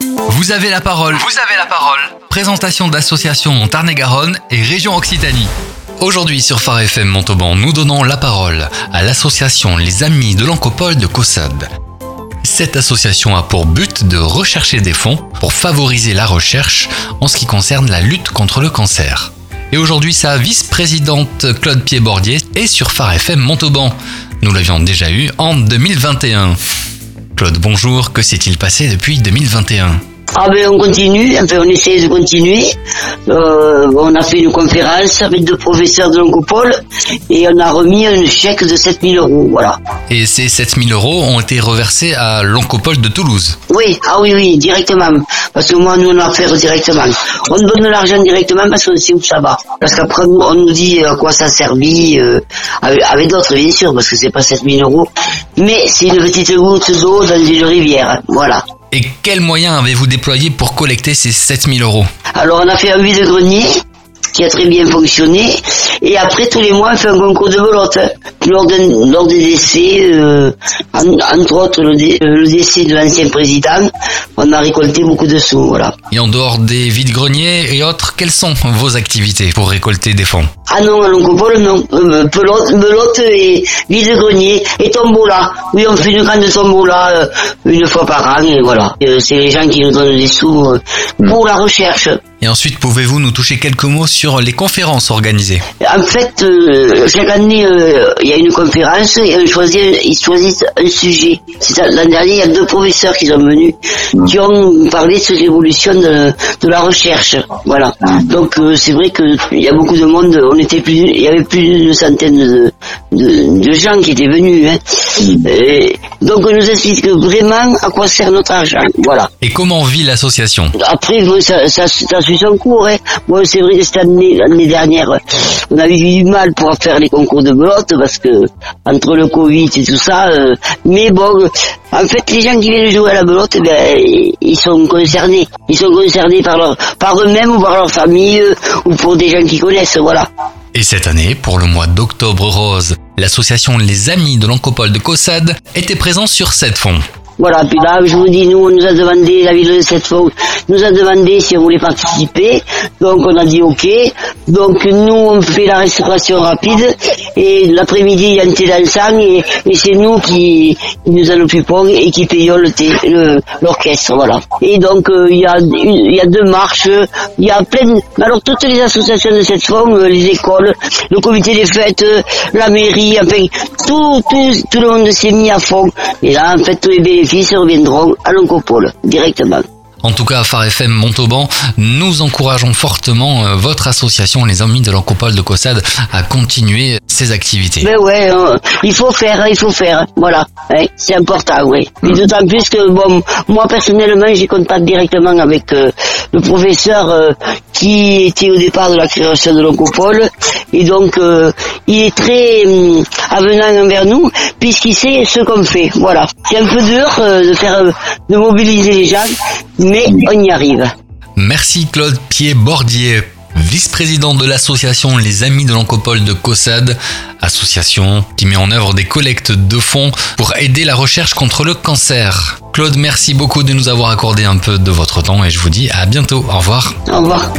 Vous avez la parole. Vous avez la parole. Présentation d'associations Montarné-Garonne et Région Occitanie. Aujourd'hui sur Phare FM Montauban, nous donnons la parole à l'association Les Amis de l'Ancopole de Caussade. Cette association a pour but de rechercher des fonds pour favoriser la recherche en ce qui concerne la lutte contre le cancer. Et aujourd'hui, sa vice-présidente Claude Pied-Bordier est sur Phare FM Montauban. Nous l'avions déjà eu en 2021. Claude, bonjour, que s'est-il passé depuis 2021 ah ben on continue, enfin on essaie de continuer. Euh, on a fait une conférence avec deux professeurs de l'Oncopole et on a remis un chèque de 7000 euros, voilà. Et ces 7000 euros ont été reversés à l'Oncopole de Toulouse Oui, ah oui, oui, directement. Parce que moi, nous, on a affaire directement. On donne l'argent directement parce qu'on sait où ça va. Parce qu'après, on nous dit à quoi ça servit, euh, avec, d'autres, bien sûr, parce que c'est pas 7000 euros. Mais c'est une petite goutte d'eau dans une rivière, voilà. Et quels moyens avez-vous déployés pour collecter ces 7000 euros? Alors on a fait un vide-grenier qui a très bien fonctionné. Et après, tous les mois, on fait un concours de belote. Lors, lors des décès, euh, entre autres le, décès de l'ancien président, on a récolté beaucoup de sous. Voilà. Et en dehors des vides-greniers et autres, quelles sont vos activités pour récolter des fonds? Ah non, à l'Oncopole, non. Euh, pelote, belote et vide-grenier et tombola. Oui, on fait une grande tombola euh, une fois par an et voilà. C'est les gens qui nous donnent des sous pour la recherche. Et ensuite, pouvez-vous nous toucher quelques mots sur les conférences organisées En fait, euh, chaque année, euh, il y a une conférence et ils choisissent un sujet. L'année dernière, il y a deux professeurs qui sont venus, qui ont parlé de cette évolution de, la recherche. Voilà. Donc, euh, c'est vrai qu'il y a beaucoup de monde. On était plus, il y avait plus d'une centaine de, de, gens qui étaient venus. Hein. Donc, on nous explique vraiment à quoi sert notre argent. Voilà. Et comment vit l'association? Après, ça, ça, ça en cours. Hein. Moi, c'est vrai que cette année, l'année dernière, on avait eu du mal pour faire les concours de belote parce que entre le Covid et tout ça. Euh, mais bon, en fait, les gens qui viennent jouer à la belote, eh ben, ils sont concernés. Ils sont concernés par leur, par eux-mêmes ou par leur famille euh, ou pour des gens qui connaissent, voilà. Et cette année, pour le mois d'octobre rose, l'association Les Amis de l'Ancopole de Caussade était présente sur cette fonds. Voilà, puis là, je vous dis, nous, on nous a demandé, la ville de cette nous a demandé si on voulait participer. Donc, on a dit OK. Donc, nous, on fait la restauration rapide. Et l'après-midi, il y a un thé dansant. Et, et c'est nous qui, nous en occupons et qui payons le l'orchestre, voilà. Et donc, euh, il y, a, y a deux marches. Il y a plein Alors, toutes les associations de cette forme, euh, les écoles, le comité des fêtes, euh, la mairie, enfin, tout, tout, tout le monde s'est mis à fond. Et là, en fait, tous les bénéfices reviendront à l'Oncopole directement. En tout cas, à Phare FM Montauban, nous encourageons fortement euh, votre association, les Amis de l'Encopole de Cossade, à continuer ses activités. Mais ouais, euh, il faut faire, il faut faire, voilà, c'est important, oui. Et d'autant plus que, bon, moi personnellement, compte pas directement avec euh, le professeur qui était au départ de la création de l'Oncopole, et donc il est très hum, avenant envers nous, puisqu'il sait ce qu'on fait, voilà. C'est un peu dur de faire, de mobiliser les gens, mais on y arrive. Merci Claude Pied-Bordier, vice-président de l'association Les Amis de l'Encopole de Caussade, association qui met en œuvre des collectes de fonds pour aider la recherche contre le cancer. Claude, merci beaucoup de nous avoir accordé un peu de votre temps et je vous dis à bientôt. Au revoir. Au revoir.